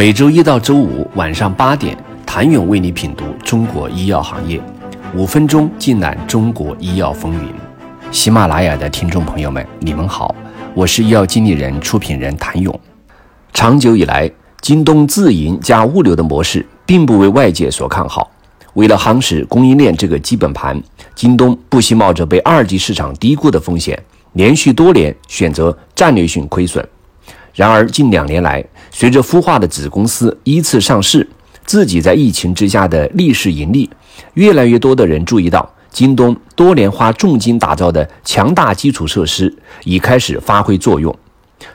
每周一到周五晚上八点，谭勇为你品读中国医药行业，五分钟尽览中国医药风云。喜马拉雅的听众朋友们，你们好，我是医药经理人、出品人谭勇。长久以来，京东自营加物流的模式并不为外界所看好。为了夯实供应链这个基本盘，京东不惜冒着被二级市场低估的风险，连续多年选择战略性亏损。然而，近两年来，随着孵化的子公司依次上市，自己在疫情之下的逆势盈利，越来越多的人注意到，京东多年花重金打造的强大基础设施已开始发挥作用，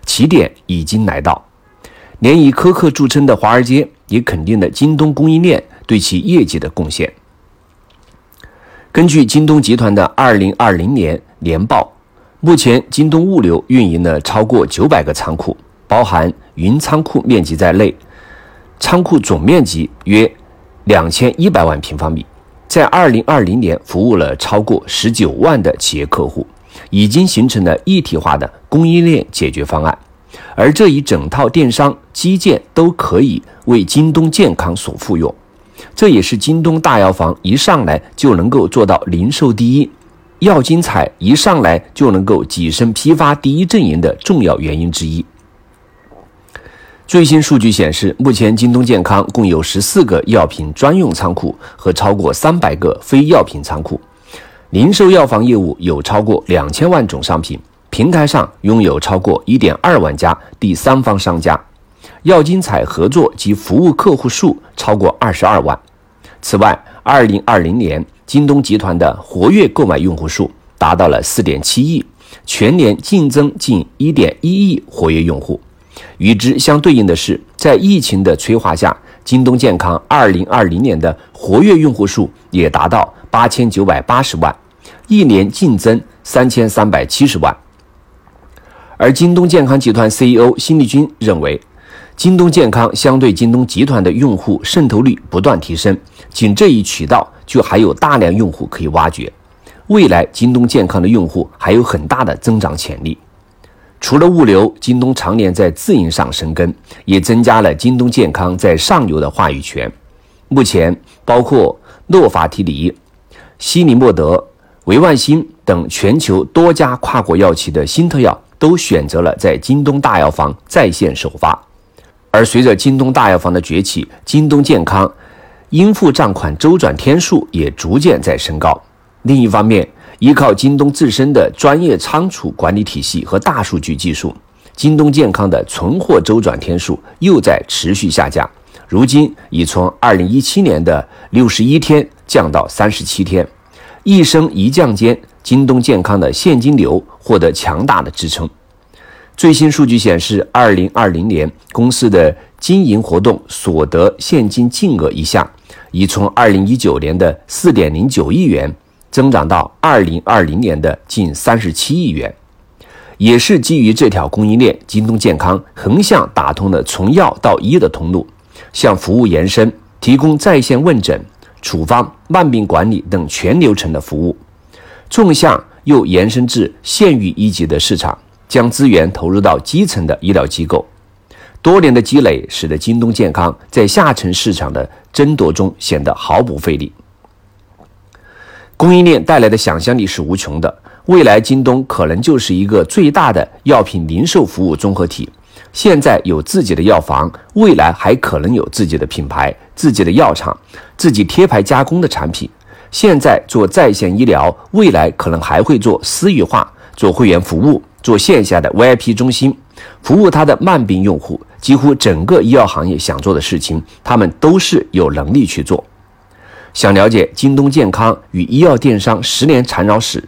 起点已经来到。连以苛刻著称的华尔街也肯定了京东供应链对其业绩的贡献。根据京东集团的二零二零年年报，目前京东物流运营了超过九百个仓库。包含云仓库面积在内，仓库总面积约两千一百万平方米，在二零二零年服务了超过十九万的企业客户，已经形成了一体化的供应链解决方案。而这一整套电商基建都可以为京东健康所复用，这也是京东大药房一上来就能够做到零售第一，药精彩一上来就能够跻身批发第一阵营的重要原因之一。最新数据显示，目前京东健康共有十四个药品专用仓库和超过三百个非药品仓库，零售药房业务有超过两千万种商品，平台上拥有超过一点二万家第三方商家，药精彩合作及服务客户数超过二十二万。此外，二零二零年京东集团的活跃购买用户数达到了四点七亿，全年净增近一点一亿活跃用户。与之相对应的是，在疫情的催化下，京东健康2020年的活跃用户数也达到8980万，一年净增3370万。而京东健康集团 CEO 辛立军认为，京东健康相对京东集团的用户渗透率不断提升，仅这一渠道就还有大量用户可以挖掘，未来京东健康的用户还有很大的增长潜力。除了物流，京东常年在自营上深耕，也增加了京东健康在上游的话语权。目前，包括诺法提尼、西尼莫德、维万新等全球多家跨国药企的新特药都选择了在京东大药房在线首发。而随着京东大药房的崛起，京东健康应付账款周转天数也逐渐在升高。另一方面，依靠京东自身的专业仓储管理体系和大数据技术，京东健康的存货周转天数又在持续下降，如今已从2017年的61天降到37天，一升一降间，京东健康的现金流获得强大的支撑。最新数据显示，2020年公司的经营活动所得现金净额一项，已从2019年的4.09亿元。增长到二零二零年的近三十七亿元，也是基于这条供应链，京东健康横向打通了从药到医的通路，向服务延伸，提供在线问诊、处方、慢病管理等全流程的服务；纵向又延伸至县域一级的市场，将资源投入到基层的医疗机构。多年的积累，使得京东健康在下沉市场的争夺中显得毫不费力。供应链带来的想象力是无穷的，未来京东可能就是一个最大的药品零售服务综合体。现在有自己的药房，未来还可能有自己的品牌、自己的药厂、自己贴牌加工的产品。现在做在线医疗，未来可能还会做私域化、做会员服务、做线下的 VIP 中心，服务他的慢病用户。几乎整个医药行业想做的事情，他们都是有能力去做。想了解京东健康与医药电商十年缠绕史，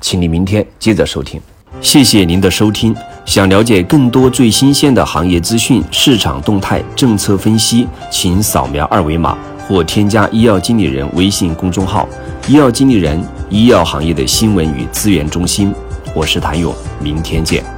请你明天接着收听。谢谢您的收听。想了解更多最新鲜的行业资讯、市场动态、政策分析，请扫描二维码或添加医药经理人微信公众号“医药经理人”——医药行业的新闻与资源中心。我是谭勇，明天见。